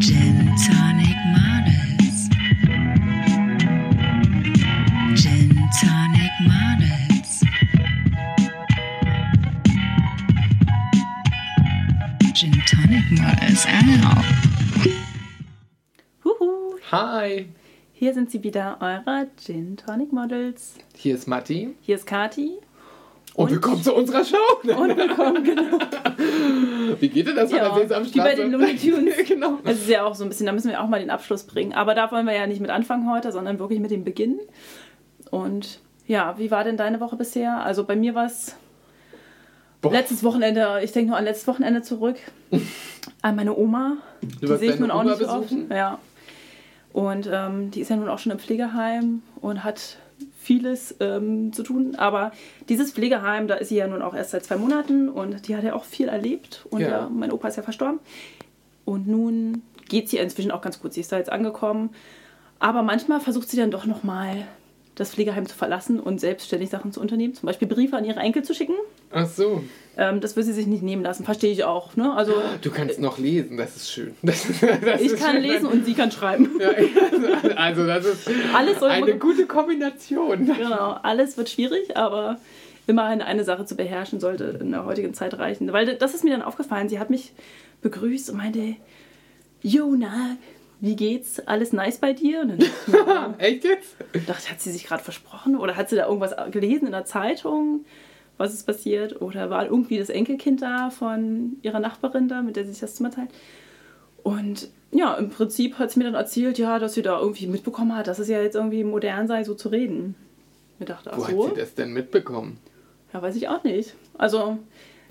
Gin Tonic Models. Gin Tonic Models. Gin Tonic Models. Ow. Huhu, Hi, hier sind sie wieder, eure Gin Tonic Models. hier ist Matti. Hier ist Kati. Und, willkommen zu unserer Show. Und willkommen, genau. Wie geht denn das von Ja, der wie Sesamstraße? bei den Looney Tunes. genau. Es ist ja auch so ein bisschen, da müssen wir auch mal den Abschluss bringen. Aber da wollen wir ja nicht mit anfangen heute, sondern wirklich mit dem Beginn. Und ja, wie war denn deine Woche bisher? Also bei mir war es letztes Wochenende, ich denke nur an letztes Wochenende zurück, an meine Oma. Du die sehe ich nun auch Oma nicht so oft. besuchen? Ja. Und ähm, die ist ja nun auch schon im Pflegeheim und hat vieles ähm, zu tun. Aber dieses Pflegeheim, da ist sie ja nun auch erst seit zwei Monaten und die hat ja auch viel erlebt. Und Ja. ja. mein Opa ist ja verstorben. Und nun geht sie inzwischen auch ganz gut. Sie ist da jetzt angekommen. Aber manchmal versucht sie dann doch nochmal das Pflegeheim zu verlassen und selbstständig Sachen zu unternehmen. Zum Beispiel Briefe an ihre Enkel zu schicken. Ach so, Ähm, das will sie sich nicht nehmen lassen. Verstehe ich auch. Ne? Also du kannst noch lesen, das ist schön. Das, das ich ist kann schön. lesen und sie kann schreiben. Ja, also das ist Alles eine gute Kombination. Genau, alles wird schwierig, aber immerhin eine Sache zu beherrschen sollte in der heutigen Zeit reichen. Weil das ist mir dann aufgefallen. Sie hat mich begrüßt und meinte, Jona, wie geht's? Alles nice bei dir? Und dann dachte ich mir, Echt jetzt? dachte, hat sie sich gerade versprochen oder hat sie da irgendwas gelesen in der Zeitung? Was ist passiert? Oder war irgendwie das Enkelkind da von ihrer Nachbarin da, mit der sie sich das Zimmer teilt? Und ja, im Prinzip hat sie mir dann erzählt, ja, dass sie da irgendwie mitbekommen hat, dass es ja jetzt irgendwie modern sei, so zu reden. Ich dachte, ach Wo so. hat sie das denn mitbekommen? Ja, weiß ich auch nicht. Also,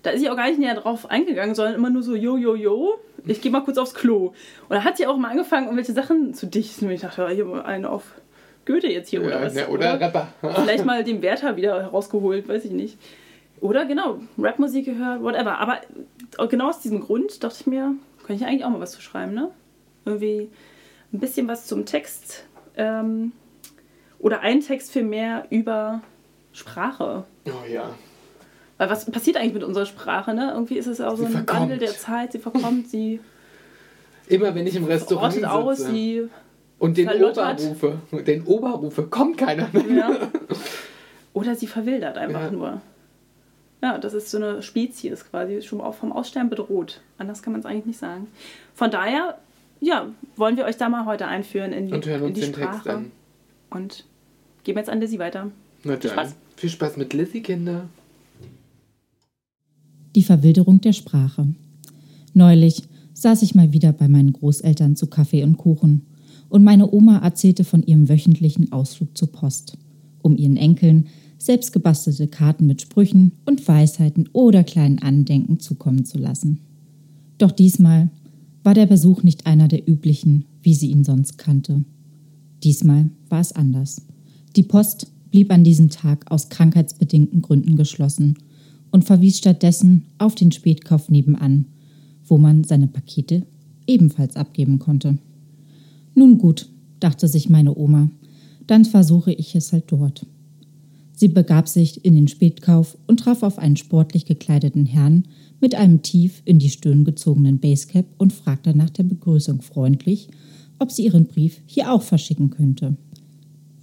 da ist sie auch gar nicht näher drauf eingegangen, sondern immer nur so, jo, jo, jo, ich gehe mal kurz aufs Klo. Und da hat sie auch mal angefangen, irgendwelche Sachen zu dichten. Und ich dachte, hier mal eine auf Goethe jetzt hier, oder Ja, was? ne, oder Rapper. Vielleicht mal den Werther wieder herausgeholt, weiß ich nicht. Oder genau, Rapmusik gehört, whatever. Aber genau aus diesem Grund dachte ich mir, könnte ich eigentlich auch mal was zu schreiben, ne? Irgendwie ein bisschen was zum Text. Ähm, oder ein Text für mehr über Sprache. Oh ja. Weil was passiert eigentlich mit unserer Sprache, ne? Irgendwie ist es auch so Sie ein verkommt. Wandel der Zeit, sie verkommt, sie Immer wenn ich im Restaurant sitze aus, sie. Und den verlottert. Oberrufe, den Oberrufe, kommt keiner mehr. Ja. Oder sie verwildert einfach Ja. nur. Ja, das ist so eine Spezies quasi, schon auch vom Aussterben bedroht. Anders kann man es eigentlich nicht sagen. Von daher, ja, wollen wir euch da mal heute einführen in die, Und hören in uns die den Sprache. Text an. Und geben jetzt an Lizzie weiter. Na dann. Spaß. Viel Spaß mit Lizzie, Kinder. Die Verwilderung der Sprache. Neulich saß ich mal wieder bei meinen Großeltern zu Kaffee und Kuchen und meine Oma erzählte von ihrem wöchentlichen Ausflug zur Post, um ihren Enkeln selbst gebastelte Karten mit Sprüchen und Weisheiten oder kleinen Andenken zukommen zu lassen. Doch diesmal war der Besuch nicht einer der üblichen, wie sie ihn sonst kannte. Diesmal war es anders. Die Post blieb an diesem Tag aus krankheitsbedingten Gründen geschlossen und verwies stattdessen auf den Spätkauf nebenan, wo man seine Pakete ebenfalls abgeben konnte. Nun gut, dachte sich meine Oma, dann versuche ich es halt dort. Sie begab sich in den Spätkauf und traf auf einen sportlich gekleideten Herrn mit einem tief in die Stirn gezogenen Basecap und fragte nach der Begrüßung freundlich, ob sie ihren Brief hier auch verschicken könnte.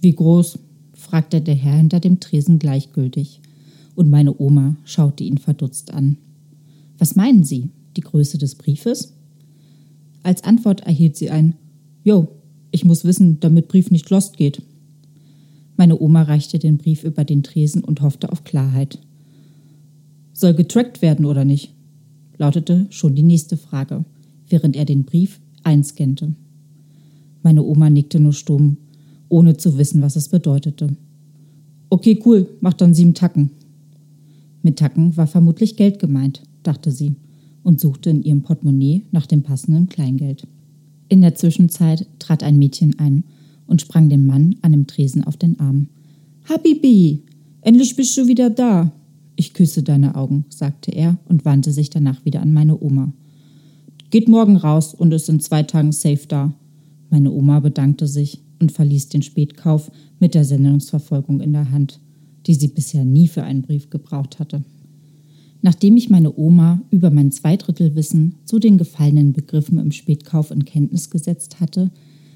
Wie groß? fragte der Herr hinter dem Tresen gleichgültig, und meine Oma schaute ihn verdutzt an. Was meinen Sie, die Größe des Briefes? Als Antwort erhielt sie ein Jo, ich muss wissen, damit Brief nicht lost geht. Meine Oma reichte den Brief über den Tresen und hoffte auf Klarheit. Soll getrackt werden oder nicht? lautete schon die nächste Frage, während er den Brief einscannte. Meine Oma nickte nur stumm, ohne zu wissen, was es bedeutete. Okay, cool, mach dann sieben Tacken. Mit Tacken war vermutlich Geld gemeint, dachte sie und suchte in ihrem Portemonnaie nach dem passenden Kleingeld. In der Zwischenzeit trat ein Mädchen ein und sprang dem Mann an dem Tresen auf den Arm. Habibi, endlich bist du wieder da. Ich küsse deine Augen, sagte er und wandte sich danach wieder an meine Oma. Geht morgen raus und ist in zwei Tagen safe da. Meine Oma bedankte sich und verließ den Spätkauf mit der Sendungsverfolgung in der Hand, die sie bisher nie für einen Brief gebraucht hatte. Nachdem ich meine Oma über mein Zweidrittelwissen zu den gefallenen Begriffen im Spätkauf in Kenntnis gesetzt hatte,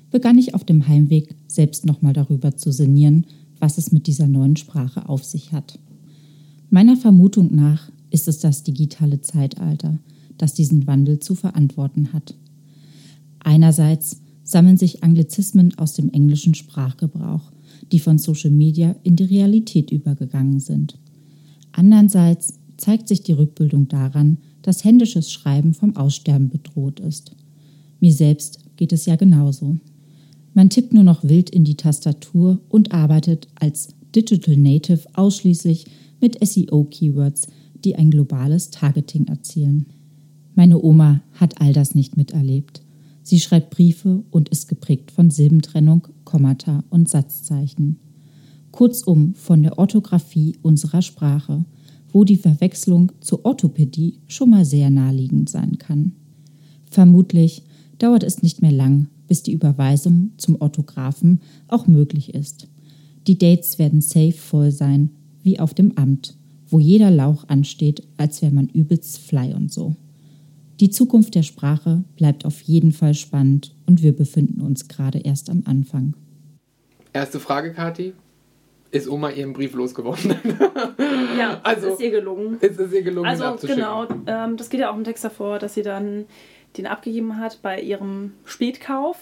begann ich auf dem Heimweg selbst nochmal darüber zu sinnieren, was es mit dieser neuen Sprache auf sich hat. Meiner Vermutung nach ist es das digitale Zeitalter, das diesen Wandel zu verantworten hat. Einerseits sammeln sich Anglizismen aus dem englischen Sprachgebrauch, die von Social Media in die Realität übergegangen sind. Andererseits zeigt sich die Rückbildung daran, dass händisches Schreiben vom Aussterben bedroht ist. Mir selbst geht es ja genauso. Man tippt nur noch wild in die Tastatur und arbeitet als Digital Native ausschließlich mit SEO-Keywords, die ein globales Targeting erzielen. Meine Oma hat all das nicht miterlebt. Sie schreibt Briefe und ist geprägt von Silbentrennung, Kommata und Satzzeichen. Kurzum von der Orthographie unserer Sprache – wo die Verwechslung zur Orthopädie schon mal sehr naheliegend sein kann. Vermutlich dauert es nicht mehr lang, bis die Überweisung zum Orthographen auch möglich ist. Die Dates werden safe voll sein, wie auf dem Amt, wo jeder Lauch ansteht, als wäre man übelst fly und so. Die Zukunft der Sprache bleibt auf jeden Fall spannend und wir befinden uns gerade erst am Anfang. Erste Frage, Kathi ist Oma ihren Brief losgeworden. Ja, also, es ist ihr gelungen. Ist es ihr gelungen, Also genau, ähm, das geht ja auch im Text davor, dass sie dann den abgegeben hat bei ihrem Spätkauf.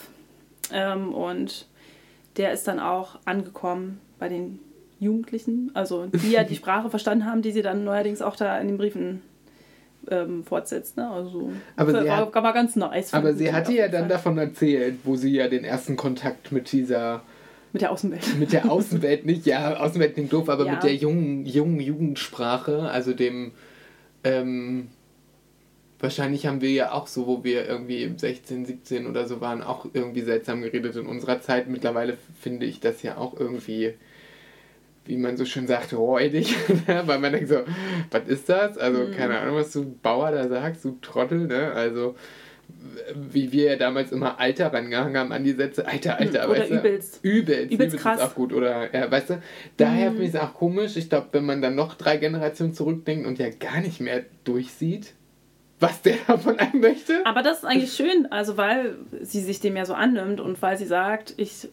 Ähm, und der ist dann auch angekommen bei den Jugendlichen, also die ja die Sprache verstanden haben, die sie dann neuerdings auch da in den Briefen ähm, fortsetzt. Ne? Also aber war, sie hat, war ganz nice. Aber sie hatte ja dann davon erzählt, wo sie ja den ersten Kontakt mit dieser mit der Außenwelt. Mit der Außenwelt nicht, ja, Außenwelt klingt doof, aber Ja. mit der jungen, jungen Jugendsprache, also dem, ähm, wahrscheinlich haben wir ja auch so, wo wir irgendwie 16, 17 oder so waren, auch irgendwie seltsam geredet in unserer Zeit. Mittlerweile finde ich das ja auch irgendwie, wie man so schön sagt, räudig, ne? weil man denkt so, was ist das? Also Mhm. keine Ahnung, was du Bauer da sagst, du Trottel, ne? Also wie wir ja damals immer Alter rangehangen haben an die Sätze. Alter, Alter, Oder weißt du? übelst. Übelst. Übelst krass. ist auch gut. Oder, ja, weißt du, daher Mhm. finde ich es auch komisch. Ich glaube, wenn man dann noch drei Generationen zurückdenkt und ja gar nicht mehr durchsieht, was der von einem möchte. Aber das ist eigentlich schön, also weil sie sich dem ja so annimmt und weil sie sagt, ich,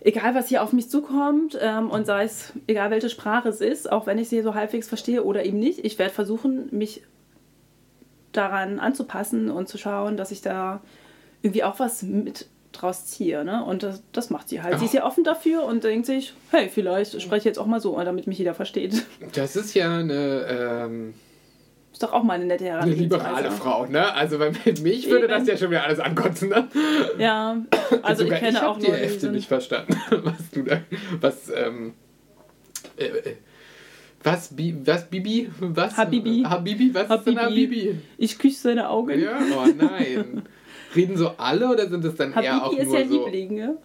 egal was hier auf mich zukommt ähm, und sei es, egal welche Sprache es ist, auch wenn ich sie so halbwegs verstehe oder eben nicht, ich werde versuchen, mich daran anzupassen und zu schauen, dass ich da irgendwie auch was mit draus ziehe. Ne? Und das, das macht sie halt. Sie ist ja offen dafür und denkt sich, hey, vielleicht spreche ich jetzt auch mal so, damit mich jeder versteht. Das ist ja eine, ähm, Ist doch auch mal eine nette eine Herangehensweise. liberale Frau, ne? Also bei mich würde Eben. das ja schon wieder alles ankotzen, ne? Ja, also ich kenne ich auch die nur Hälfte nicht verstanden, was du da, was, ähm, äh, äh, was, Bi, was, Bibi, was? Habibi. Habibi, was ist denn Habibi. Habibi? Ich küsse seine Augen. Ja, oh nein. Reden so alle oder sind es dann eher auch Habibi ist nur ja so? Liebling, ne?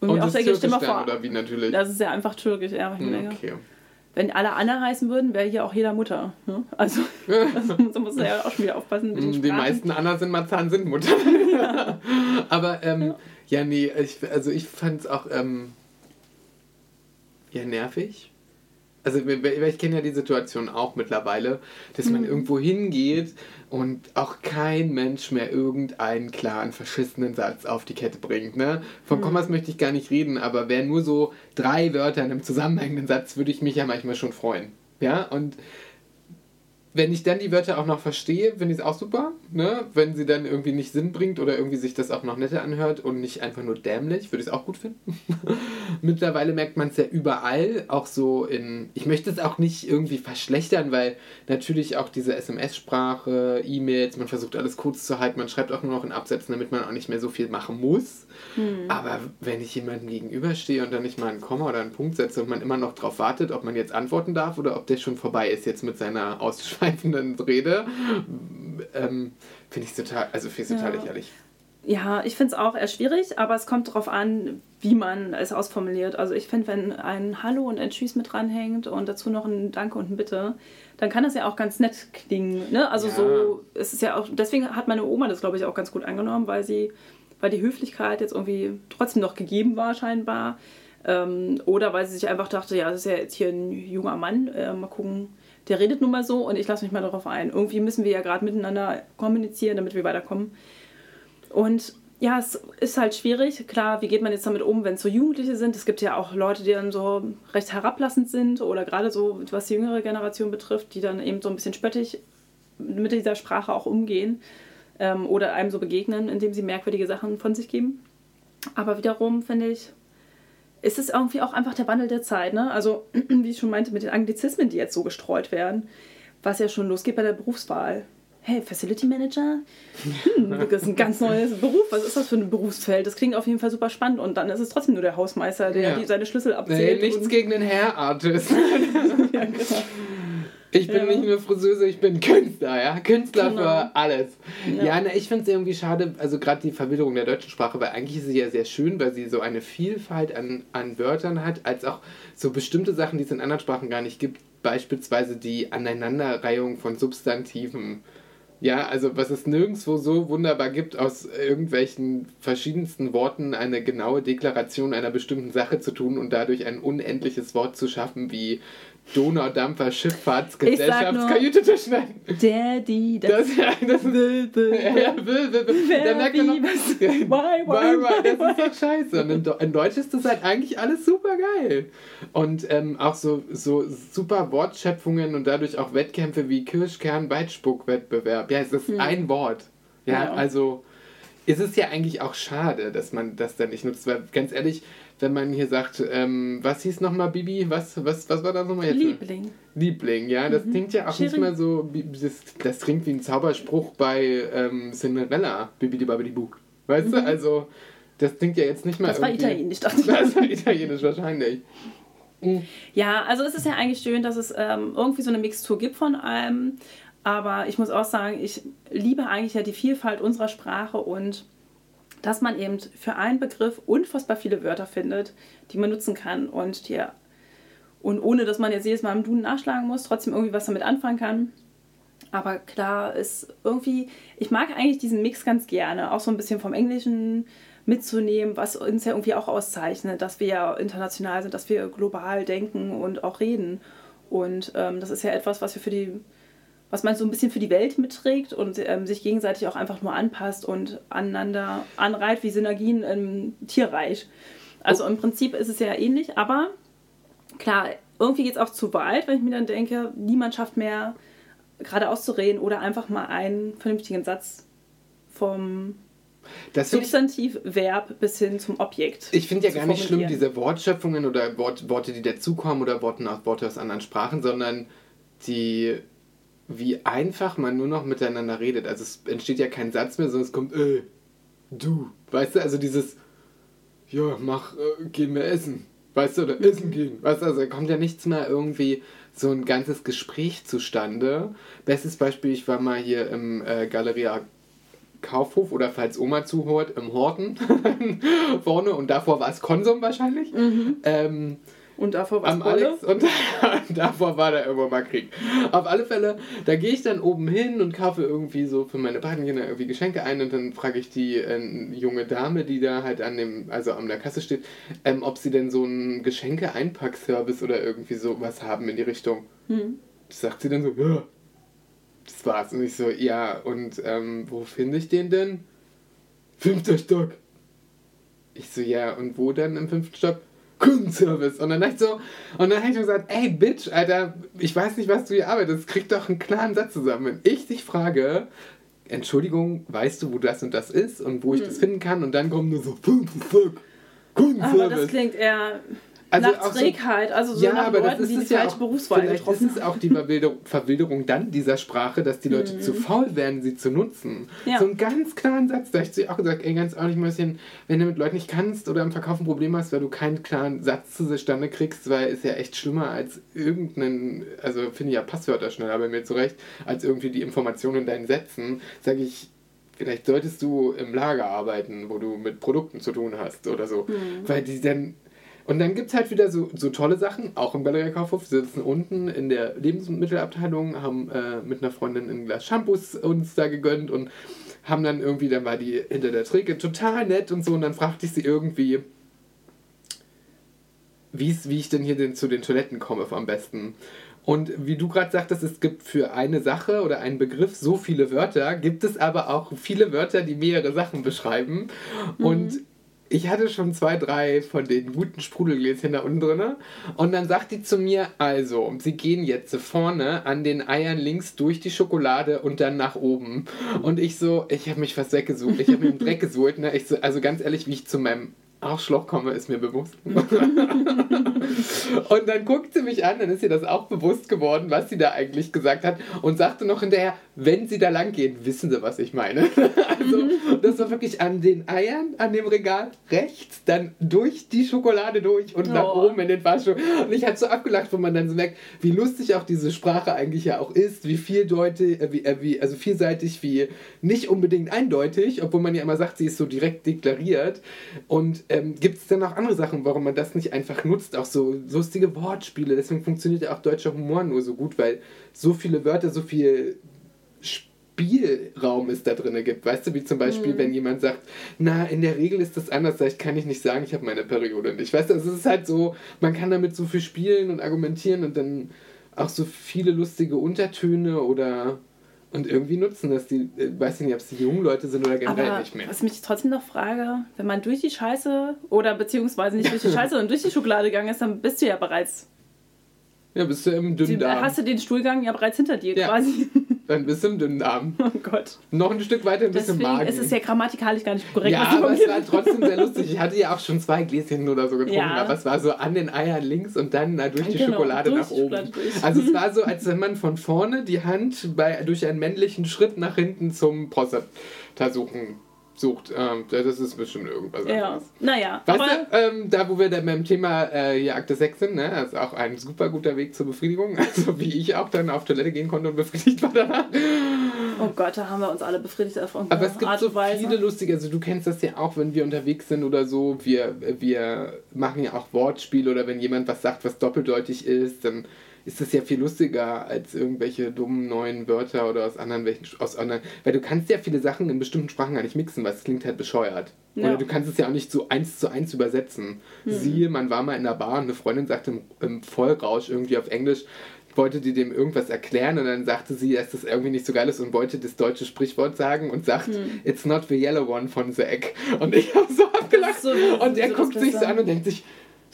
Und, Und auch das denke, Türkisch dann, vor, oder wie natürlich? das ist ja einfach türkisch. Ja, Hm, okay. Wenn alle Anna heißen würden, wäre hier auch jeder Mutter. Ne? Also, also so muss man ja auch schon wieder aufpassen mit den Die meisten Annas in Marzahn sind Mutter. Aber ähm, ja, nee, ich, also ich fand es auch ähm, ja nervig. Also ich kenne ja die Situation auch mittlerweile, dass Mhm. man irgendwo hingeht und auch kein Mensch mehr irgendeinen klaren, verschissenen Satz auf die Kette bringt. Ne? Mhm. Von Kommas möchte ich gar nicht reden, aber wären nur so drei Wörter in einem zusammenhängenden Satz, würde ich mich ja manchmal schon freuen. Ja, und wenn ich dann die Wörter auch noch verstehe, finde ich es auch super. Ne? Wenn sie dann irgendwie nicht Sinn bringt oder irgendwie sich das auch noch netter anhört und nicht einfach nur dämlich, würde ich es auch gut finden. Mittlerweile merkt man es ja überall, auch so in. Ich möchte es auch nicht irgendwie verschlechtern, weil natürlich auch diese SMS-Sprache, E-Mails, man versucht alles kurz zu halten, man schreibt auch nur noch in Absätzen, damit man auch nicht mehr so viel machen muss. Aber wenn ich jemandem gegenüberstehe und dann nicht mal ein Komma oder einen Punkt setze und man immer noch darauf wartet, ob man jetzt antworten darf oder ob der schon vorbei ist jetzt mit seiner ausschweifenden Rede, ähm, finde ich total, also finde ich total Ja. lächerlich. Ja, ich finde es auch eher schwierig, aber es kommt darauf an, wie man es ausformuliert. Also ich finde, wenn ein Hallo und ein Tschüss mit dranhängt und dazu noch ein Danke und ein Bitte, dann kann das ja auch ganz nett klingen. Ne? Also Ja. so, es ist ja auch, deswegen hat meine Oma das, glaube ich, auch ganz gut angenommen, weil sie, weil die Höflichkeit jetzt irgendwie trotzdem noch gegeben war, scheinbar. Ähm, oder weil sie sich einfach dachte, ja, das ist ja jetzt hier ein junger Mann, äh, mal gucken, der redet nun mal so und ich lasse mich mal darauf ein. Irgendwie müssen wir ja gerade miteinander kommunizieren, damit wir weiterkommen. Und ja, es ist halt schwierig. Klar, wie geht man jetzt damit um, wenn es so Jugendliche sind? Es gibt ja auch Leute, die dann so recht herablassend sind oder gerade so, was die jüngere Generation betrifft, die dann eben so ein bisschen spöttig mit dieser Sprache auch umgehen ähm, oder einem so begegnen, indem sie merkwürdige Sachen von sich geben. Aber wiederum finde ich, ist es irgendwie auch einfach der Wandel der Zeit. Ne? Also, wie ich schon meinte, mit den Anglizismen, die jetzt so gestreut werden, was ja schon losgeht bei der Berufswahl. Hey, Facility Manager? Hm, das ist ein ganz neues Beruf. Was ist das für ein Berufsfeld? Das klingt auf jeden Fall super spannend. Und dann ist es trotzdem nur der Hausmeister, der Ja. seine Schlüssel Nee, abzählt. nichts und- gegen den Hair-Artist. ja, genau. Ich bin Ja. nicht nur Friseuse, ich bin Künstler, ja. Künstler Genau. für alles. Ja. Ja, na, ich finde es irgendwie schade, also gerade die Verwilderung der deutschen Sprache, weil eigentlich ist sie ja sehr schön, weil sie so eine Vielfalt an, an Wörtern hat, als auch so bestimmte Sachen, die es in anderen Sprachen gar nicht gibt. Beispielsweise die Aneinanderreihung von Substantiven. Ja, also was es nirgendwo so wunderbar gibt, aus irgendwelchen verschiedensten Worten eine genaue Deklaration einer bestimmten Sache zu tun und dadurch ein unendliches Wort zu schaffen wie Donaudampfer Schifffahrtsgesellschaftskajüte zu schneiden. Die, das. Das, ja, das ist, ja, ja, will, will, will. Da merkt man noch, why, why, why, das ist doch scheiße. Und in, Do- in Deutsch ist das halt eigentlich alles super geil. Und ähm, auch so, so super Wortschöpfungen und dadurch auch Wettkämpfe wie Kirschkern-Weitspuck-Wettbewerb. Ja, es ist ein Wort. Ja, Ja. also ist es ja eigentlich auch schade, dass man das dann nicht nutzt. Weil ganz ehrlich, wenn man hier sagt, ähm, was hieß nochmal Bibi? Was, was, was war das nochmal jetzt? Liebling. Liebling, ja, das klingt ja auch nicht Schiri. mehr so, wie- das, das klingt wie ein Zauberspruch bei ähm, Cinderella, Bibi Babidi Boo. Weißt du, also, das klingt ja jetzt nicht mehr Das war italienisch, dachte ich. Das war italienisch wahrscheinlich. Ja, also es ist ja eigentlich schön, dass es ähm, irgendwie so eine Mixtur gibt von allem. Aber ich muss auch sagen, ich liebe eigentlich ja die Vielfalt unserer Sprache und dass man eben für einen Begriff unfassbar viele Wörter findet, die man nutzen kann und die und ohne dass man jetzt jedes Mal im Duden nachschlagen muss, trotzdem irgendwie was damit anfangen kann. Aber klar ist irgendwie, ich mag eigentlich diesen Mix ganz gerne, auch so ein bisschen vom Englischen mitzunehmen, was uns ja irgendwie auch auszeichnet, dass wir ja international sind, dass wir global denken und auch reden. Und ähm, das ist ja etwas, was wir für die, was man so ein bisschen für die Welt mitträgt und ähm, sich gegenseitig auch einfach nur anpasst und aneinander anreiht wie Synergien im Tierreich. Also im Prinzip ist es ja ähnlich, aber klar, irgendwie geht es auch zu weit, wenn ich mir dann denke, niemand schafft mehr gerade auszureden oder einfach mal einen vernünftigen Satz vom Das Substantiv, Verb bis hin zum Objekt. ich finde ja zu gar nicht schlimm, diese Wortschöpfungen oder Wort, Worte, die dazukommen oder Worte aus, Worte aus anderen Sprachen, sondern die, wie einfach man nur noch miteinander redet. Also es entsteht ja kein Satz mehr, sondern es kommt, äh, du. Weißt du, also dieses, ja, mach, äh, gehen wir essen. Weißt du, oder essen gehen. Weißt du, also da kommt ja nichts mehr irgendwie so ein ganzes Gespräch zustande. Bestes Beispiel, ich war mal hier im äh, Galeria Kaufhof oder falls Oma zuhört, im Horten vorne und davor war es Konsum wahrscheinlich. Ähm, Und davor Bolle. Alex und davor war da irgendwo mal Krieg. Auf alle Fälle, da gehe ich dann oben hin und kaufe irgendwie so für meine Patenkinder irgendwie Geschenke ein und dann frage ich die äh, junge Dame, die da halt an dem, also an der Kasse steht, ähm, ob sie denn so einen Geschenke-Einpackservice oder irgendwie sowas haben in die Richtung. Hm. Das sagt sie dann so, ja. Das war's. Und ich so, ja, und ähm, wo finde ich den denn? Fünfter Stock. Ich so, ja, und wo dann im fünften Stock? Kundenservice. Und dann dachte ich so, und dann habe ich mir gesagt, ey, Bitch, Alter, ich weiß nicht, was du hier arbeitest, krieg doch einen klaren Satz zusammen. Wenn ich dich frage, Entschuldigung, weißt du, wo das und das ist und wo ich das finden kann? Und dann kommen nur so, Stock, Kundenservice. Aber das klingt eher Also nach auch so- Trägheit, also so ja, nach aber das Leuten, ist die ja falsche auch, Berufswahl vielleicht getroffen ist es auch die Verwilderung, dann dieser Sprache, dass die Leute zu faul werden, sie zu nutzen. Mhm. Ja. So einen ganz klaren Satz, da habe ich zu ihr auch gesagt, ey, ganz ehrlich, Mäuschen, wenn du mit Leuten nicht kannst oder im Verkauf ein Problem hast, weil du keinen klaren Satz zustande kriegst, weil ist ja echt schlimmer als irgendeinen, also finde ich ja Passwörter schneller bei mir zurecht, als irgendwie die Informationen in deinen Sätzen, sage ich, vielleicht solltest du im Lager arbeiten, wo du mit Produkten zu tun hast oder so. Weil die dann. Und dann gibt es halt wieder so, so tolle Sachen, auch im Galeria Kaufhof. Wir sitzen unten in der Lebensmittelabteilung, haben äh, mit einer Freundin ein Glas Shampoos uns da gegönnt und haben dann irgendwie, dann war die hinter der Theke total nett und so. Und dann fragte ich sie irgendwie, wie's, wie ich denn hier denn zu den Toiletten komme am besten. Und wie du gerade sagtest, es gibt für eine Sache oder einen Begriff so viele Wörter, gibt es aber auch viele Wörter, die mehrere Sachen beschreiben. Und ich hatte schon zwei, drei von den guten Sprudelgläschen da unten drin. Und dann sagt die zu mir, also, sie gehen jetzt vorne an den Eiern links durch die Schokolade und dann nach oben. Und ich so, ich habe mich fast weggesucht. Ich habe mir im Dreck gesucht. Ne? So, also ganz ehrlich, wie ich zu meinem Arschloch komme, ist mir bewusst. und dann guckt sie mich an, dann ist ihr das auch bewusst geworden, was sie da eigentlich gesagt hat und sagte noch hinterher, wenn sie da lang gehen, wissen sie, was ich meine. also das war wirklich an den Eiern, an dem Regal rechts, dann durch die Schokolade durch und nach Oh. oben in den Fahrstuhl. Und ich hatte so abgelacht, wo man dann so merkt, wie lustig auch diese Sprache eigentlich ja auch ist, wie vieldeutig, äh, wie, äh, wie, also vielseitig, wie nicht unbedingt eindeutig, obwohl man ja immer sagt, sie ist so direkt deklariert. Und ähm, gibt es dann auch andere Sachen, warum man das nicht einfach nutzt, auch so lustige Wortspiele. Deswegen funktioniert ja auch deutscher Humor nur so gut, weil so viele Wörter, so viel Spielraum es da drin gibt. Weißt du, wie zum Beispiel, wenn jemand sagt, na, in der Regel ist das anders, ich, kann ich nicht sagen, ich habe meine Periode nicht. Weißt du, also es ist halt so, man kann damit so viel spielen und argumentieren und dann auch so viele lustige Untertöne oder und irgendwie nutzen das die, äh, weiß ich nicht, ob es die jungen Leute sind oder generell Aber nicht mehr. was ich mich trotzdem noch frage, wenn man durch die Scheiße oder beziehungsweise nicht durch die Scheiße, sondern durch die Schokolade gegangen ist, dann bist du ja bereits, Ja, bist du im die, Dünndarm. hast du den Stuhlgang ja bereits hinter dir Ja. quasi. Dann bist du im Dünndarm. Oh Gott. Noch ein Stück weiter, ein bisschen Deswegen Magen. ist es ja grammatikalisch gar nicht korrekt, ja, aber es war trotzdem sehr lustig. Ich hatte ja auch schon zwei Gläschen oder so getrunken, Ja. aber es war so an den Eiern links und dann na, durch die Genau, Schokolade durch nach oben. Also es war so, als wenn man von vorne die Hand bei, durch einen männlichen Schritt nach hinten zum Prostata suchen sucht. Ähm, das ist bestimmt irgendwas Ja, anderes. naja. Weißt aber du, ähm, da wo wir dann beim Thema äh, hier Akte 6 sind, ne, das ist auch ein super guter Weg zur Befriedigung. Also wie ich auch dann auf Toilette gehen konnte und befriedigt war danach. oh Gott, da haben wir uns alle befriedigt auf irgendeine Aber es gibt Art so viele lustige, also du kennst das ja auch, wenn wir unterwegs sind oder so, wir, wir machen ja auch Wortspiele oder wenn jemand was sagt, was doppeldeutig ist, dann ist das ja viel lustiger als irgendwelche dummen neuen Wörter oder aus anderen welchen aus anderen, weil du kannst ja viele Sachen in bestimmten Sprachen gar nicht mixen, weil es klingt halt bescheuert. Ja. Oder du kannst es ja auch nicht so eins zu eins übersetzen. Siehe, man war mal in der Bar und eine Freundin sagte im, im Vollrausch irgendwie auf Englisch, wollte die dem irgendwas erklären und dann sagte sie, dass das irgendwie nicht so geil ist und wollte das deutsche Sprichwort sagen und sagt, it's not the yellow one von egg. Und ich habe so abgelacht. so und er so guckt sich so an und denkt sich,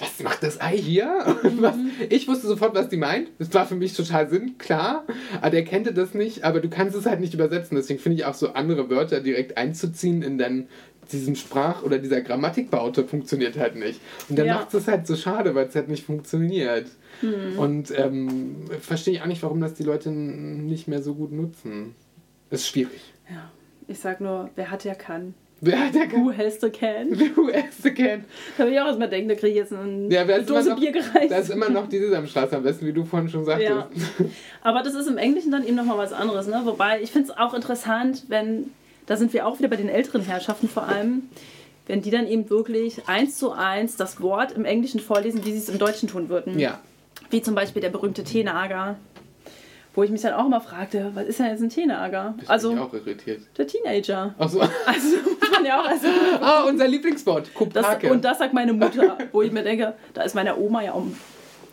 was macht das Ei hier? Ich wusste sofort, was die meint. Das war für mich total Sinn, klar. Aber der kannte das nicht, aber du kannst es halt nicht übersetzen. Deswegen finde ich auch so andere Wörter direkt einzuziehen in dann diesen Sprach- oder dieser Grammatikbaute funktioniert halt nicht. Und dann Ja. macht es halt so schade, weil es halt nicht funktioniert. Hm. Und ähm, verstehe ich auch nicht, warum das die Leute nicht mehr so gut nutzen. Ist schwierig. Ja. Ich sag nur, wer hat, der kann. Wer hat der Who has the can? Who has the can? Da will ich auch erstmal denken, da kriege ich jetzt eine, Ja, Dose noch- Bier gereicht. Da ist immer noch die Sesamstraße am besten, wie du vorhin schon sagtest. Ja. Aber das ist im Englischen dann eben nochmal was anderes. Ne? Wobei ich finde es auch interessant, wenn, da sind wir auch wieder bei den älteren Herrschaften vor allem, wenn die dann eben wirklich eins zu eins das Wort im Englischen vorlesen, wie sie es im Deutschen tun würden. Ja. Wie zum Beispiel der berühmte Teenager. Wo ich mich dann auch immer fragte, was ist denn jetzt ein Teenager? Ich Also bin auch irritiert. der Teenager. Ach so. Also man ja auch also, Ah, unser Lieblingswort. das, Kupake. Und das sagt meine Mutter, wo ich mir denke, da ist meine Oma ja um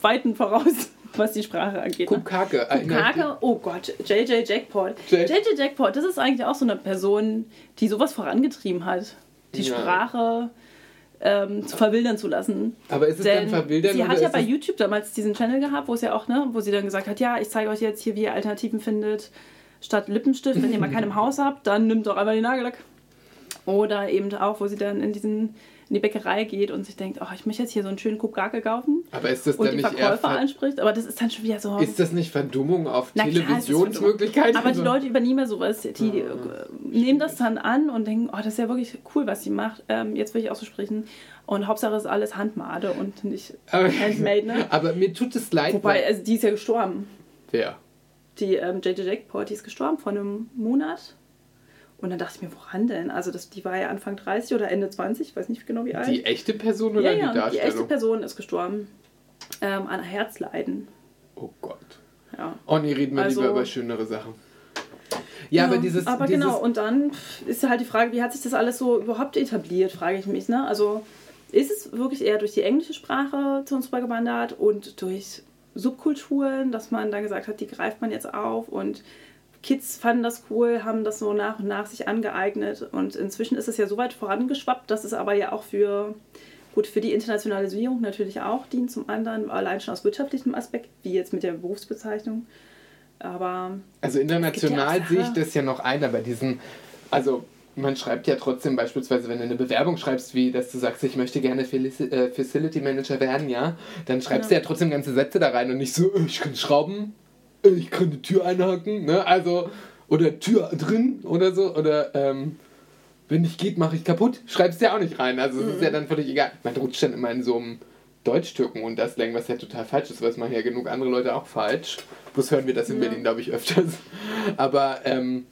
Weiten voraus, was die Sprache angeht. Ne? Kupkake. erinnert Kake, oh Gott, JJ Jackpot. J- JJ Jackpot, das ist eigentlich auch so eine Person, die sowas vorangetrieben hat, die Ja. Sprache ähm, zu verwildern zu lassen. Aber ist es Denn dann verwildern sie hat ja bei YouTube damals diesen Channel gehabt, wo es ja auch, ne, wo sie dann gesagt hat, ja, ich zeige euch jetzt hier, wie ihr Alternativen findet. Statt Lippenstift, wenn ihr mal keinen im Haus habt, dann nimmt doch einfach den Nagellack. Oder eben auch, wo sie dann in diesen in die Bäckerei geht und sich denkt, oh, ich möchte jetzt hier so einen schönen Kupgake kaufen Aber ist das und dann die nicht Verkäufer Ver anspricht, aber das ist dann schon wieder so. ist das nicht Verdummung auf Na Televisionsmöglichkeiten? Aber die So- Leute übernehmen ja sowas. Die äh, nehmen das dann an und denken, oh, das ist ja wirklich cool, was sie macht. Ähm, jetzt will ich auch so sprechen. Und Hauptsache ist alles Handmade und nicht aber, handmade, ne? aber mir tut es leid. Wobei, also die ist ja gestorben. Wer? Die ähm, JJ Jackpot, die ist gestorben vor einem Monat. Und dann dachte ich mir, woran denn? Also das, die war ja Anfang 30 oder Ende 20, ich weiß nicht genau wie alt. Die echte Person oder ja, ja, die und die echte Darstellung? Person ist gestorben. Ähm, an Herzleiden. oh Gott. Ja. Oh nee, reden wir Also- lieber über schönere Sachen. Ja, aber dieses. aber dieses genau, und dann ist halt die Frage, wie hat sich das alles so überhaupt etabliert, frage ich mich. Ne? Also ist es wirklich eher durch die englische Sprache zu uns rübergewandert und durch Subkulturen, dass man dann gesagt hat, die greift man jetzt auf und Kids fanden das cool, haben das so nach und nach sich angeeignet. Und inzwischen ist es ja so weit vorangeschwappt, dass es aber ja auch für gut für die Internationalisierung natürlich auch dient, zum anderen allein schon aus wirtschaftlichem Aspekt, wie jetzt mit der Berufsbezeichnung. Aber Also international ja sehe ich das ja noch ein, aber diesen, also man schreibt ja trotzdem beispielsweise, wenn du eine Bewerbung schreibst, wie dass du sagst, ich möchte gerne äh, Facility Manager werden, ja, dann schreibst du ja trotzdem ganze Sätze da rein und nicht so, äh, ich kann schrauben, ich kann die Tür einhaken, ne, also, oder Tür drin oder so, oder, ähm, wenn nicht geht, mache ich kaputt, schreibst ja auch nicht rein, also es ist ja dann völlig egal. Man rutscht dann immer in so einem Deutsch-Türken und das Slang, was ja total falsch ist, was machen ja genug andere Leute auch falsch. Bloß hören wir das in Ja. Berlin, glaube ich, öfters. Aber, ähm,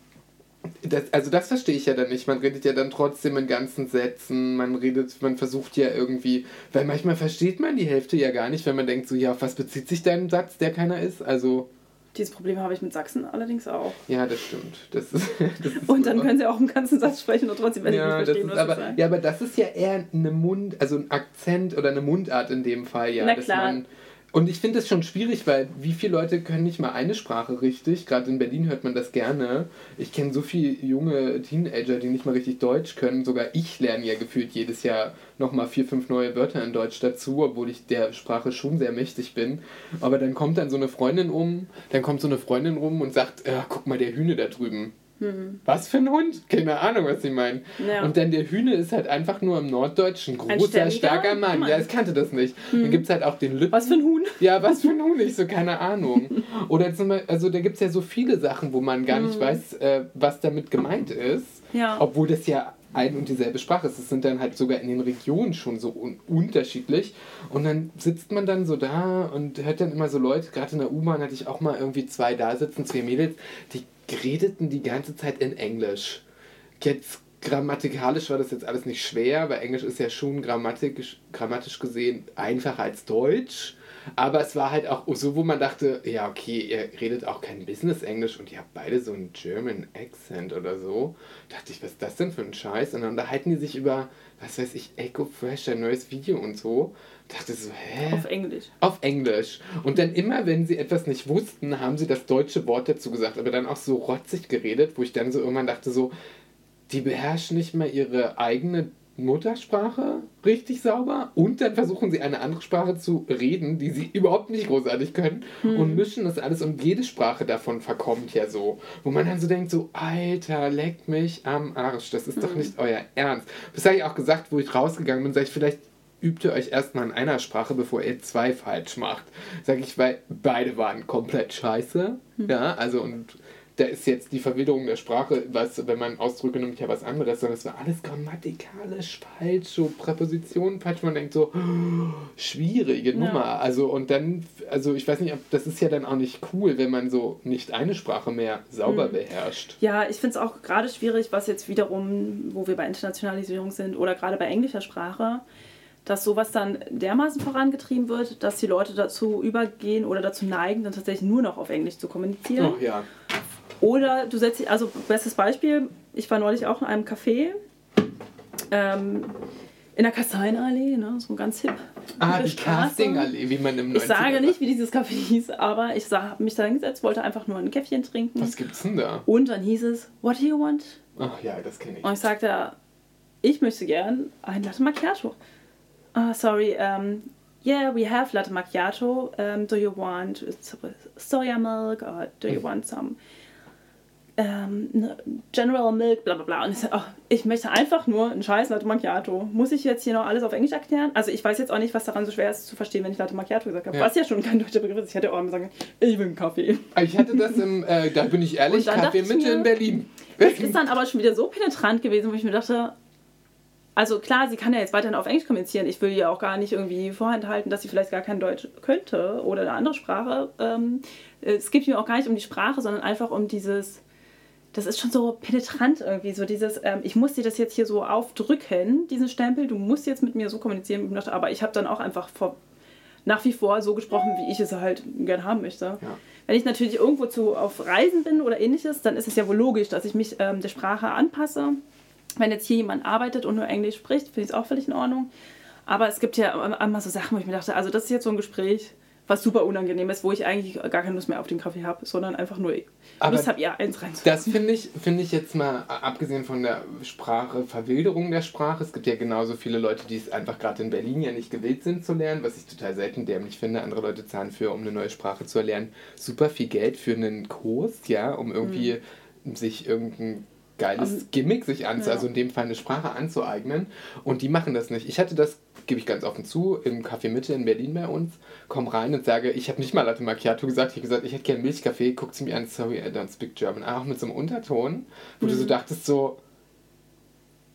das, also das verstehe ich ja dann nicht. Man redet ja dann trotzdem in ganzen Sätzen, man redet, man versucht ja irgendwie, weil manchmal versteht man die Hälfte ja gar nicht, wenn man denkt so, ja, auf was bezieht sich dein Satz, der keiner ist? Also, dieses Problem habe ich mit Sachsen allerdings auch. ja, das stimmt. Das ist, das ist Und dann können sie auch einen ganzen Satz sprechen und trotzdem werden sie ja, nicht das verstehen, was aber, sie sagen. ja, aber das ist ja eher eine Mund, also ein Akzent oder eine Mundart in dem Fall, ja. Na klar. Man, und ich finde das schon schwierig, weil wie viele Leute können nicht mal eine Sprache richtig? Gerade in Berlin hört man das gerne. Ich kenne so viele junge Teenager, die nicht mal richtig Deutsch können. Sogar ich lerne ja gefühlt jedes Jahr nochmal vier, fünf neue Wörter in Deutsch dazu, obwohl ich der Sprache schon sehr mächtig bin. Aber dann kommt dann so eine Freundin um, dann kommt so eine Freundin rum und sagt, äh, guck mal, der Hühne da drüben. Was für ein Hund? Keine Ahnung, was sie meinen. Ja. Und dann der Hühne ist halt einfach nur im Norddeutschen großer, starker Mann. Mann. Ja, ich kannte das nicht. Dann gibt es halt auch den Lütten. Was für ein Huhn? Ja, was für ein Huhn? Ich so, keine Ahnung. Oder zum Beispiel, also da gibt es ja so viele Sachen, wo man gar nicht weiß, äh, was damit gemeint ist. Ja. Obwohl das ja ein und dieselbe Sprache ist. Es sind dann halt sogar in den Regionen schon so un unterschiedlich. Und dann sitzt man dann so da und hört dann immer so Leute, gerade in der U-Bahn hatte ich auch mal irgendwie zwei da sitzen, zwei Mädels, die redeten die ganze Zeit in Englisch. Jetzt grammatikalisch war das jetzt alles nicht schwer, weil Englisch ist ja schon grammatisch, grammatisch gesehen einfacher als Deutsch. Aber es war halt auch so, wo man dachte, ja, okay, ihr redet auch kein Business-Englisch und ihr habt beide so einen German Accent oder so. Dachte ich, was ist das denn für ein Scheiß? Und dann unterhalten die sich über, was weiß ich, Echo Fresh, ein neues Video und so. Dachte so, hä? Auf Englisch. auf Englisch. Und dann immer, wenn sie etwas nicht wussten, haben sie das deutsche Wort dazu gesagt, aber dann auch so rotzig geredet, wo ich dann so irgendwann dachte so, die beherrschen nicht mal ihre eigene Muttersprache richtig sauber und dann versuchen sie eine andere Sprache zu reden, die sie überhaupt nicht großartig können und mischen das alles und jede Sprache davon verkommt ja so. Wo man dann so denkt, so, Alter, leckt mich am Arsch, das ist doch nicht euer Ernst. Das habe ich auch gesagt, wo ich rausgegangen bin, sag ich, vielleicht übt ihr euch erstmal in einer Sprache, bevor ihr zwei falsch macht. Sag ich, weil beide waren komplett scheiße. Ja, also und da ist jetzt die Verwilderung der Sprache, was, wenn man Ausdrücke nimmt, ja was anderes, sondern es war alles grammatikalisch falsch, so Präpositionen falsch. Man denkt so, schwierige Nummer. Also und dann, also ich weiß nicht, ob das ist ja dann auch nicht cool, wenn man so nicht eine Sprache mehr sauber beherrscht. Ja, ich finde es auch gerade schwierig, was jetzt wiederum, wo wir bei Internationalisierung sind oder gerade bei englischer Sprache, dass sowas dann dermaßen vorangetrieben wird, dass die Leute dazu übergehen oder dazu neigen, dann tatsächlich nur noch auf Englisch zu kommunizieren. Oh ja. Oder du setzt dich, also bestes Beispiel, ich war neulich auch in einem Café ähm, in der Kasseinallee, ne, so ganz hip. Ah, die Castingallee, wie man im Ich sage 90er nicht, wie dieses Café hieß, aber ich habe mich da hingesetzt, wollte einfach nur ein Käffchen trinken. Was gibt's denn da? Und dann hieß es, what do you want? Ach ja, das kenne ich. Und ich sagte, ich möchte gern ein Latte Macchiato. Ah, sorry, um, yeah, we have Latte Macchiato. Um, do you want soya milk or do you want some um, ne, General Milk, bla bla bla. Und ich sagte, oh, ich möchte einfach nur einen scheiß Latte Macchiato. Muss ich jetzt hier noch alles auf Englisch erklären? Also ich weiß jetzt auch nicht, was daran so schwer ist zu verstehen, wenn ich Latte Macchiato gesagt habe. Ja. Was ja schon kein deutscher Begriff ist. Ich hätte auch immer sagen ich will einen Kaffee. Ich hatte das im, äh, da bin ich ehrlich, Kaffeemitte mir- in Berlin. Das ist dann aber schon wieder so penetrant gewesen, wo ich mir dachte, also klar, sie kann ja jetzt weiterhin auf Englisch kommunizieren. Ich will ihr auch gar nicht irgendwie vorenthalten, dass sie vielleicht gar kein Deutsch könnte oder eine andere Sprache. Ähm, es geht mir auch gar nicht um die Sprache, sondern einfach um dieses, das ist schon so penetrant irgendwie, so dieses, ähm, ich muss dir das jetzt hier so aufdrücken, diesen Stempel, du musst jetzt mit mir so kommunizieren. Aber ich habe dann auch einfach vor, nach wie vor so gesprochen, wie ich es halt gern haben möchte. Ja. Wenn ich natürlich irgendwo zu, auf Reisen bin oder ähnliches, dann ist es ja wohl logisch, dass ich mich ähm, der Sprache anpasse. Wenn jetzt hier jemand arbeitet und nur Englisch spricht, finde ich es auch völlig in Ordnung. Aber es gibt ja einmal so Sachen, wo ich mir dachte, also das ist jetzt so ein Gespräch, was super unangenehm ist, wo ich eigentlich gar keine Lust mehr auf den Kaffee habe, sondern einfach nur Aber Lust habe, ihr eins reinzumachen. Das finde ich, finde ich jetzt mal, abgesehen von der Sprache, Verwilderung der Sprache, es gibt ja genauso viele Leute, die es einfach gerade in Berlin ja nicht gewillt sind zu lernen, was ich total selten dämlich finde. Andere Leute zahlen für, um eine neue Sprache zu erlernen, super viel Geld für einen Kurs, ja, um irgendwie sich irgendein geiles Um- Gimmick sich anzu, ja. also in dem Fall eine Sprache anzueignen. Und die machen das nicht. Ich hatte das, gebe ich ganz offen zu, im Café Mitte in Berlin bei uns, komm rein und sage, ich habe nicht mal Latte Macchiato gesagt, ich habe gesagt, ich hätte gerne Milchkaffee, guckt sie mir an, sorry, I don't speak German. Auch mit so einem Unterton, wo du so dachtest so,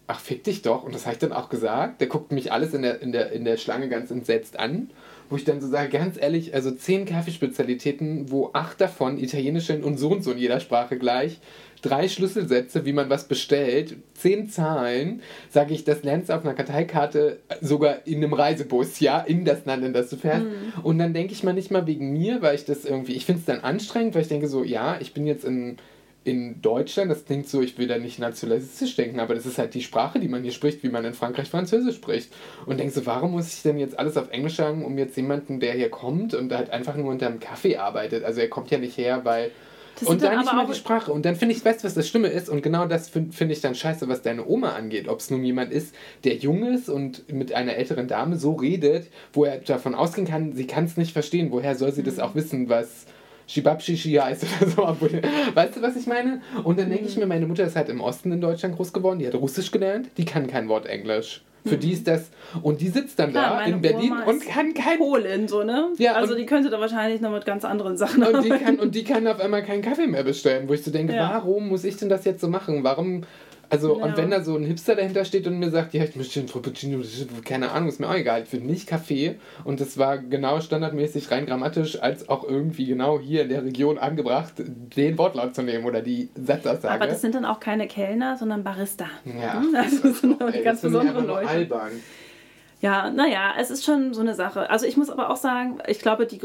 ach fick dich doch. Und das habe ich dann auch gesagt. Der guckt mich alles in der, in der, in der Schlange ganz entsetzt an. Wo ich dann so sage, ganz ehrlich, also zehn Kaffeespezialitäten, wo acht davon italienische und so und so in jeder Sprache gleich, drei Schlüsselsätze, wie man was bestellt, zehn Zahlen, sage ich, das lernst du auf einer Karteikarte sogar in einem Reisebus, ja, in das Land, in das du fährst. Und dann denke ich mal nicht mal wegen mir, weil ich das irgendwie, ich finde es dann anstrengend, weil ich denke so, ja, ich bin jetzt in in Deutschland, das klingt so, ich will da nicht nationalistisch denken, aber das ist halt die Sprache, die man hier spricht, wie man in Frankreich Französisch spricht. Und denkst so, warum muss ich denn jetzt alles auf Englisch sagen, um jetzt jemanden, der hier kommt und halt einfach nur unter einem Kaffee arbeitet? Also er kommt ja nicht her, weil. Das und dann dann nicht mal die Sprache. Und dann finde ich, weißt du, was das Schlimme ist? Und genau das finde find ich dann scheiße, was deine Oma angeht. Ob es nun jemand ist, der jung ist und mit einer älteren Dame so redet, wo er davon ausgehen kann, sie kann es nicht verstehen. Woher soll sie das Mhm. auch wissen, was Shibabshishi heißt oder so. Weißt du, was ich meine? Und dann denke ich Mhm. mir, meine Mutter ist halt im Osten in Deutschland groß geworden, die hat Russisch gelernt, die kann kein Wort Englisch. Für die ist das, und die sitzt dann Mhm. Klar, da in Berlin Oma und kann kein Polin, so, ne? Ja, also die könnte da wahrscheinlich noch mit ganz anderen Sachen und die, kann, und die kann auf einmal keinen Kaffee mehr bestellen, wo ich so denke, Ja. warum muss ich denn das jetzt so machen? Warum, also, Ja. und wenn da so ein Hipster dahinter steht und mir sagt, ja, ich möchte einen Frappuccino, keine Ahnung, ist mir auch egal, ich will nicht Kaffee. Und das war genau standardmäßig, rein grammatisch, als auch irgendwie genau hier in der Region angebracht, den Wortlaut zu nehmen oder die Satzaussage. Aber das sind dann auch keine Kellner, sondern Barista. ja, Hm? Also das sind ey, ganz besondere Leute. albern. Ja, naja, es ist schon so eine Sache. Also ich muss aber auch sagen, ich glaube, die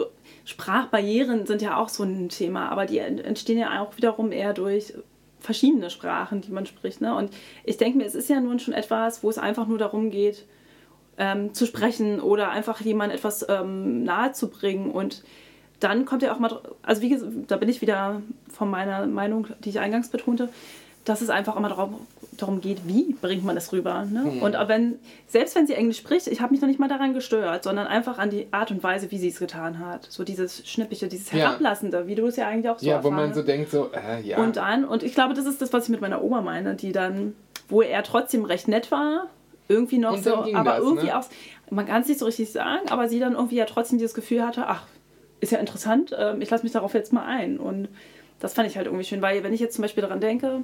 Sprachbarrieren sind ja auch so ein Thema, aber die ent- entstehen ja auch wiederum eher durch verschiedene Sprachen, die man spricht. Ne? Und ich denke mir, es ist ja nun schon etwas, wo es einfach nur darum geht, ähm, zu sprechen oder einfach jemandem etwas ähm, nahezubringen. Und dann kommt ja auch mal, also wie gesagt, da bin ich wieder von meiner Meinung, die ich eingangs betonte, dass es einfach immer darum, darum geht, wie bringt man das rüber. Ne? Und auch wenn, selbst wenn sie Englisch spricht, ich habe mich noch nicht mal daran gestört, sondern einfach an die Art und Weise, wie sie es getan hat. So dieses Schnippige, dieses Ja. Herablassende, wie du es ja eigentlich auch so Ja, wo man so denkt, so, äh, ja. Und dann, und ich glaube, das ist das, was ich mit meiner Oma meine, die dann, wo er trotzdem recht nett war, irgendwie noch Und so, aber das, irgendwie ne? auch, man kann es nicht so richtig sagen, aber sie dann irgendwie ja trotzdem dieses Gefühl hatte, ach, ist ja interessant, ähm, ich lasse mich darauf jetzt mal ein. Und das fand ich halt irgendwie schön, weil wenn ich jetzt zum Beispiel daran denke,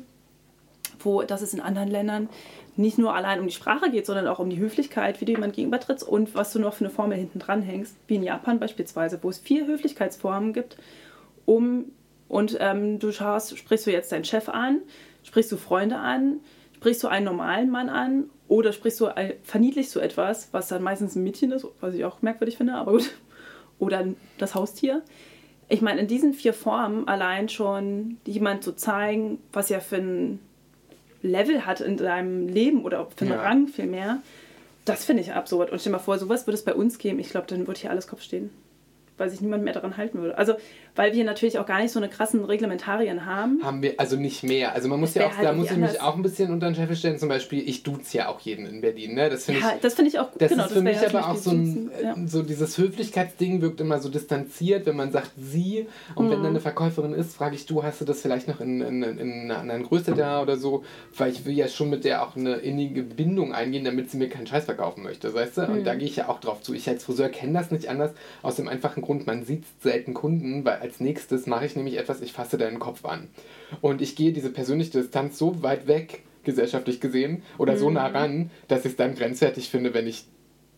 wo dass es in anderen Ländern nicht nur allein um die Sprache geht, sondern auch um die Höflichkeit, wie du jemand gegenübertrittst und was du noch für eine Formel hinten dran hängst, wie in Japan beispielsweise, wo es vier Höflichkeitsformen gibt, um und ähm, du schaust, sprichst du jetzt deinen Chef an, sprichst du Freunde an, sprichst du einen normalen Mann an oder sprichst du ein, verniedlichst du etwas, was dann meistens ein Mädchen ist, was ich auch merkwürdig finde, aber gut, oder das Haustier. Ich meine, in diesen vier Formen allein schon jemand zu zeigen, was er für ein Level hat in seinem Leben oder für einen Ja. Rang vielmehr, das finde ich absurd. Und stell dir mal vor, sowas würde es bei uns geben. Ich glaube, dann würde hier alles Kopf stehen. Weil sich niemand mehr daran halten würde. Also, weil wir natürlich auch gar nicht so eine krassen Reglementarien haben. haben wir also nicht mehr. Also man muss Das ja auch, halt da muss ich mich auch ein bisschen unter den Scheffel stellen. Zum Beispiel, ich duze ja auch jeden in Berlin. Ne? Das finde Ja, ich. das finde ich auch Das genau, ist für wär mich ja aber auch so ein, ja. äh, so dieses Höflichkeitsding wirkt immer so distanziert, wenn man sagt sie und wenn dann Mhm. eine Verkäuferin ist, frage ich du, hast du das vielleicht noch in, in, in, in einer anderen Größe da oder so, weil ich will ja schon mit der auch eine innige Bindung eingehen, damit sie mir keinen Scheiß verkaufen möchte, weißt du? Und Mhm. da gehe ich ja auch drauf zu. Ich als Friseur kenne das nicht anders, aus dem einfachen Grund, man sieht selten Kunden, weil als nächstes mache ich nämlich etwas, ich fasse deinen Kopf an. Und ich gehe diese persönliche Distanz so weit weg, gesellschaftlich gesehen, oder so Mhm. nah ran, dass ich es dann grenzwertig finde, wenn ich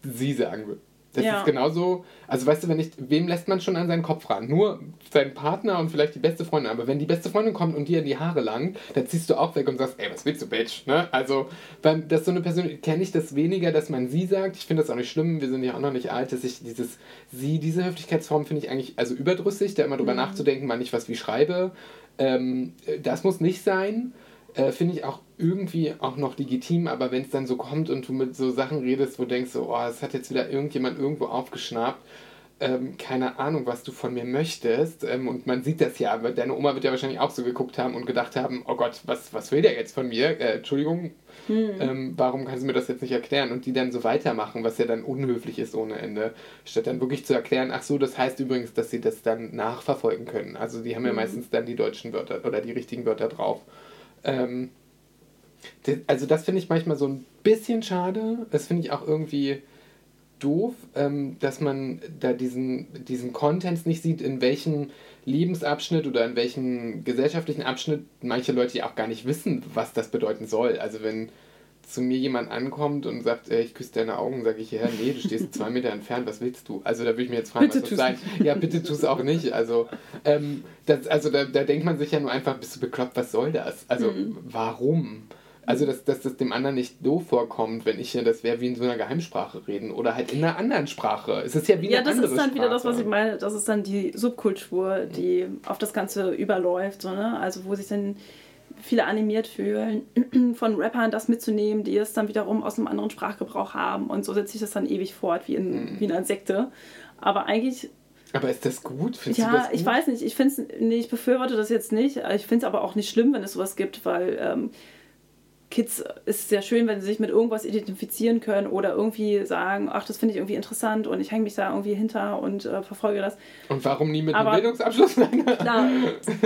sie sagen würde. Das Ja. ist genauso, also weißt du, wenn ich, wem lässt man schon an seinen Kopf ran? Nur seinen Partner und vielleicht die beste Freundin. Aber wenn die beste Freundin kommt und dir in die Haare langt, dann ziehst du auch weg und sagst, ey, was willst du, Bitch? Ne? Also, weil das so eine Person, kenne ich das weniger, dass man sie sagt. Ich finde das auch nicht schlimm, wir sind ja auch noch nicht alt, dass ich dieses, sie, diese Höflichkeitsform finde ich eigentlich, also überdrüssig, da immer drüber nachzudenken, wann ich was wie schreibe. Ähm, das muss nicht sein. Äh, finde ich auch irgendwie auch noch legitim, aber wenn es dann so kommt und du mit so Sachen redest, wo du denkst, so, oh, das hat jetzt wieder irgendjemand irgendwo aufgeschnappt, ähm, keine Ahnung, was du von mir möchtest. Ähm, und man sieht das ja, aber deine Oma wird ja wahrscheinlich auch so geguckt haben und gedacht haben, oh Gott, was, was will der jetzt von mir? Äh, Entschuldigung, ähm, warum kannst du mir das jetzt nicht erklären? Und die dann so weitermachen, was ja dann unhöflich ist ohne Ende. Statt dann wirklich zu erklären, ach so, das heißt übrigens, dass sie das dann nachverfolgen können. Also die haben ja meistens dann die deutschen Wörter oder die richtigen Wörter drauf. Ähm, also das finde ich manchmal so ein bisschen schade. Das finde ich auch irgendwie doof, ähm, dass man da diesen, diesen Content nicht sieht, in welchem Lebensabschnitt oder in welchem gesellschaftlichen Abschnitt manche Leute ja auch gar nicht wissen, was das bedeuten soll. Also wenn zu mir jemand ankommt und sagt, äh, ich küsse deine Augen, sage ich, ja, nee, du stehst zwei Meter entfernt, was willst du? Also da würde ich mir jetzt fragen, Bitte was das sein? Ja, bitte tu es auch nicht. Also, ähm, das, also da, da denkt man sich ja nur einfach, bist du bekloppt, was soll das? Also warum? Also, dass, dass das dem anderen nicht doof vorkommt, wenn ich ja, das wäre wie in so einer Geheimsprache reden oder halt in einer anderen Sprache. Es ist ja wie Ja, eine das andere ist dann wieder das, was Sprache. ich meine. Das ist dann die Subkultur, die auf das Ganze überläuft. So, ne? Also, wo sich dann viele animiert fühlen, von Rappern das mitzunehmen, die es dann wiederum aus einem anderen Sprachgebrauch haben. Und so setzt sich das dann ewig fort, wie in, Mhm. wie in einer Sekte. Aber eigentlich Aber ist das gut? Findest du ja, das gut? ich weiß nicht. Ich finde nee, ich befürworte das jetzt nicht. Ich finde es aber auch nicht schlimm, wenn es sowas gibt, weil ähm, Kids ist sehr schön, wenn sie sich mit irgendwas identifizieren können oder irgendwie sagen, ach, das finde ich irgendwie interessant und ich hänge mich da irgendwie hinter und äh, verfolge das. Und warum nie mit Aber- einem Bildungsabschluss? Klar,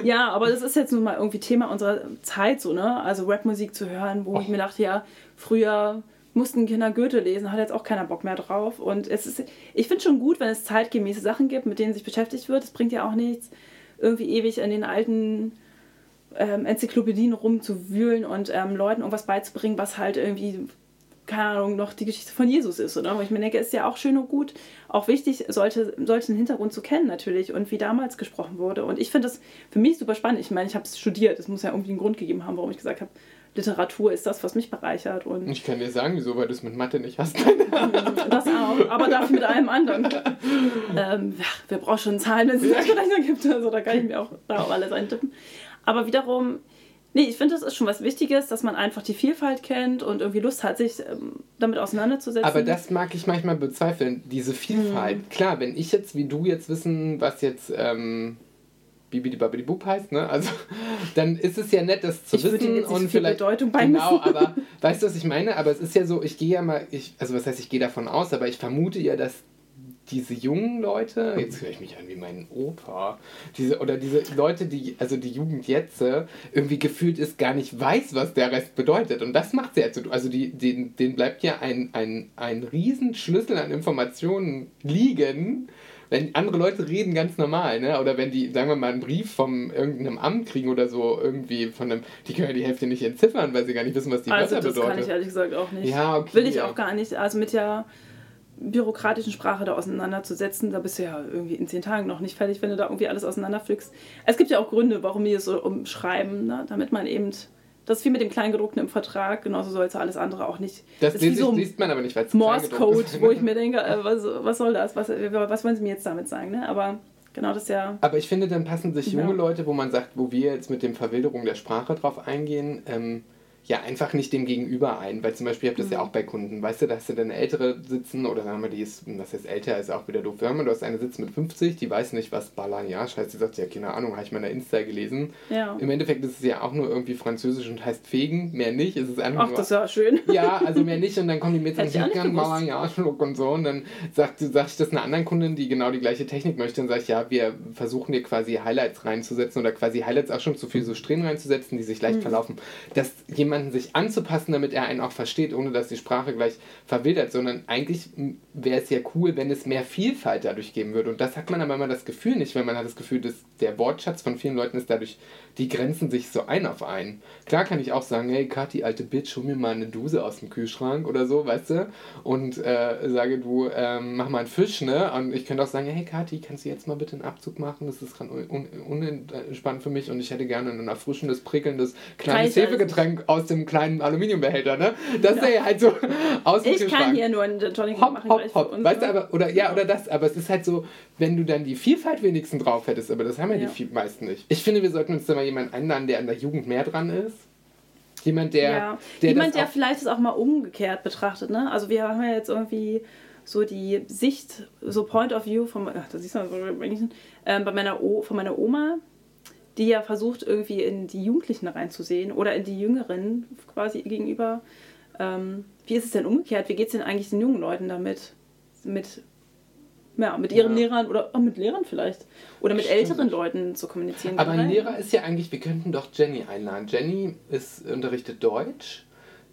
ja, aber das ist jetzt nun mal irgendwie Thema unserer Zeit so, ne? Also Rapmusik zu hören, wo ich mir dachte, ja, früher mussten Kinder Goethe lesen, hat jetzt auch keiner Bock mehr drauf. Und es ist, ich finde schon gut, wenn es zeitgemäße Sachen gibt, mit denen sich beschäftigt wird. Es bringt ja auch nichts, irgendwie ewig in den alten ähm, Enzyklopädien rumzuwühlen und ähm, Leuten irgendwas beizubringen, was halt irgendwie, keine Ahnung, noch die Geschichte von Jesus ist, oder? Wo ich mir denke, ist ja auch schön und gut, auch wichtig, solche, solchen Hintergrund zu kennen natürlich und wie damals gesprochen wurde. Und ich finde das für mich super spannend. Ich meine, ich habe es studiert, es muss ja irgendwie einen Grund gegeben haben, warum ich gesagt habe, Literatur ist das, was mich bereichert und Ich kann dir sagen, wieso, weil du es mit Mathe nicht hast. das auch, aber dafür mit allem anderen. Ähm, ja, wer braucht schon Zahlen, wenn es Taschenrechner gibt? Also da kann ich mir auch da auch alles eintippen. Aber wiederum, nee, ich finde, das ist schon was Wichtiges, dass man einfach die Vielfalt kennt und irgendwie Lust hat, sich ähm, damit auseinanderzusetzen. Aber das mag ich manchmal bezweifeln, diese Vielfalt. Mhm. Klar, wenn ich jetzt wie du jetzt wissen, was jetzt ähm, Bibidi Babidi Bub heißt, ne? Also dann ist es ja nett, das zu Ich wissen jetzt und viel vielleicht Bedeutung genau, aber weißt du, was ich meine? Aber es ist ja so, ich gehe ja mal, ich, also was heißt, ich gehe davon aus, aber ich vermute ja, dass diese jungen Leute, jetzt höre ich mich an wie mein Opa, diese, oder diese Leute, die, also die Jugend jetzt, äh, irgendwie gefühlt ist, gar nicht weiß, was der Rest bedeutet. Und das macht sie halt so. Also die, denen, denen bleibt ja ein, ein, ein Riesenschlüssel an Informationen liegen, wenn andere Leute reden ganz normal, ne? Oder wenn die, sagen wir mal, einen Brief vom irgendeinem Amt kriegen oder so, irgendwie von einem, die können ja die Hälfte nicht entziffern, weil sie gar nicht wissen, was die also Wörter das bedeuten. kann ich ehrlich gesagt auch nicht. Ja, okay. Will ich auch gar nicht. Also mit der bürokratischen Sprache da auseinanderzusetzen, da bist du ja irgendwie in zehn Tagen noch nicht fertig, wenn du da irgendwie alles auseinanderpflückst. Es gibt ja auch Gründe, warum wir es so umschreiben, ne? damit man eben, das ist wie mit dem Kleingedruckten im Vertrag, genauso soll es alles andere auch nicht. Das ist wie liest, so liest man aber nicht, weil es Morse-Code, ist. wo ich mir denke, äh, was, was soll das? Was, was wollen sie mir jetzt damit sagen? Ne? Aber genau das ist ja. Aber ich finde, dann passen sich junge Ja. Leute, wo man sagt, wo wir jetzt mit dem Verwilderung der Sprache drauf eingehen, ähm, ja, einfach nicht dem Gegenüber ein. Weil zum Beispiel, ich habe das Mhm. ja auch bei Kunden, weißt du, da hast du dann ältere sitzen oder sagen wir, die ist, was heißt älter, ist auch wieder doof. Sagen wir, du hast eine sitzen mit 50, die weiß nicht, was Balayage heißt. Die sagt, ja, keine Ahnung, habe ich mal in der Insta gelesen. Ja. Im Endeffekt ist es ja auch nur irgendwie französisch und heißt fegen, mehr nicht. Es ist einfach Ach, nur das ja schön. ja, also mehr nicht und dann kommen die mit auch nicht Musikern, gewusst. Balayage-Look und so und dann sagt, sag ich das einer anderen Kundin, die genau die gleiche Technik möchte, dann sage ich, ja, wir versuchen dir quasi Highlights reinzusetzen oder quasi Highlights auch schon zu viel so Strähnen reinzusetzen, die sich leicht Mhm. verlaufen, dass jemanden sich anzupassen, damit er einen auch versteht, ohne dass die Sprache gleich verwildert, sondern eigentlich wäre es ja cool, wenn es mehr Vielfalt dadurch geben würde und das hat man aber immer das Gefühl nicht, weil man hat das Gefühl, dass der Wortschatz von vielen Leuten ist dadurch, die grenzen sich so ein auf einen. Klar kann ich auch sagen, hey Kathi, alte Bitch, hol mir mal eine Duse aus dem Kühlschrank oder so, weißt du? Und äh, sage du, ähm, mach mal einen Fisch, ne? Und ich könnte auch sagen, hey Kathi, kannst du jetzt mal bitte einen Abzug machen? Das ist gerade un unentspannt für mich und ich hätte gerne ein erfrischendes, prickelndes, kleines Hefegetränk aus dem kleinen Aluminiumbehälter, ne? Das ist ja halt so aus dem Ich kann Kühlschrank. hier nur einen Gin Tonic Hopp, machen hopp, hopp. uns. Weißt du, aber, oder, ja, oder das, aber es ist halt so, wenn du dann die Vielfalt wenigstens drauf hättest, aber das haben ja, Ja. die viel- meisten nicht. Ich finde, wir sollten uns da mal jemanden einladen, der an der Jugend mehr dran ist. Jemand, der. ja. der Jemand, der vielleicht es auch mal umgekehrt betrachtet. Ne? Also wir haben ja jetzt irgendwie so die Sicht, so Point of View von, ach, das siehst du, ähm, bei meiner o, von meiner Oma, die ja versucht, irgendwie in die Jugendlichen reinzusehen oder in die Jüngeren quasi gegenüber. Ähm, wie ist es denn umgekehrt? Wie geht es denn eigentlich den jungen Leuten damit? Mit, ja, mit ihren Ja. Lehrern oder auch mit Lehrern vielleicht. Oder mit Stimmt. älteren Leuten zu kommunizieren. Aber ein. Lehrer ist ja eigentlich, wir könnten doch Jenny einladen. Jenny ist, unterrichtet Deutsch.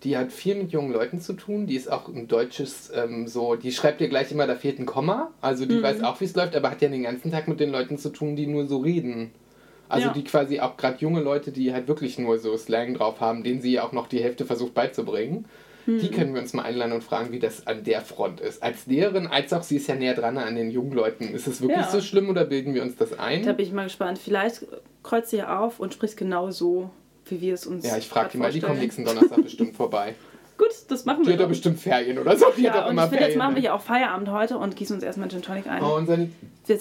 Die hat viel mit jungen Leuten zu tun. Die ist auch ein deutsches, ähm, so, die schreibt dir gleich immer, da fehlt ein Komma. Also Mhm. die weiß auch, wie es läuft, aber hat ja den ganzen Tag mit den Leuten zu tun, die nur so reden. Also Ja. die quasi auch gerade junge Leute, die halt wirklich nur so Slang drauf haben, denen sie auch noch die Hälfte versucht beizubringen. Mhm. Die können wir uns mal einladen und fragen, wie das an der Front ist. Als Lehrerin, als auch sie ist ja näher dran an den jungen Leuten. Ist es wirklich Ja. so schlimm oder bilden wir uns das ein? Da bin ich mal gespannt. Vielleicht kreuzt sie ja auf und spricht genau so, wie wir es uns Ja, ich frage die mal, die kommt vorstellen. nächsten Donnerstag bestimmt vorbei. Gut, das machen Die wir. hat doch doch. bestimmt Ferien oder so. Die hat ja, doch und immer ich finde, jetzt machen wir ja auch Feierabend heute und gießen uns erstmal Gin Tonic ein. Oh, unseren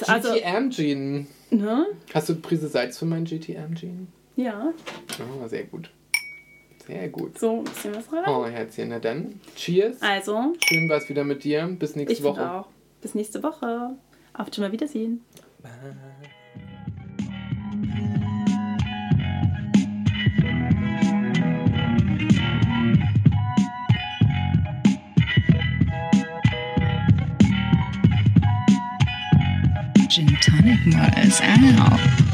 also, GTM-Gin. ne? Hast du eine Prise Salz für meinen GTM-Gin? Ja, Oh, sehr gut. Sehr gut. so ein bisschen was rein. Oh, Herzchen, na dann. Cheers. Also, Schön war's wieder mit dir. Bis nächste ich Woche. auch. Bis nächste Woche. Auf schon mal Wiedersehen. Gin Tonic Models out.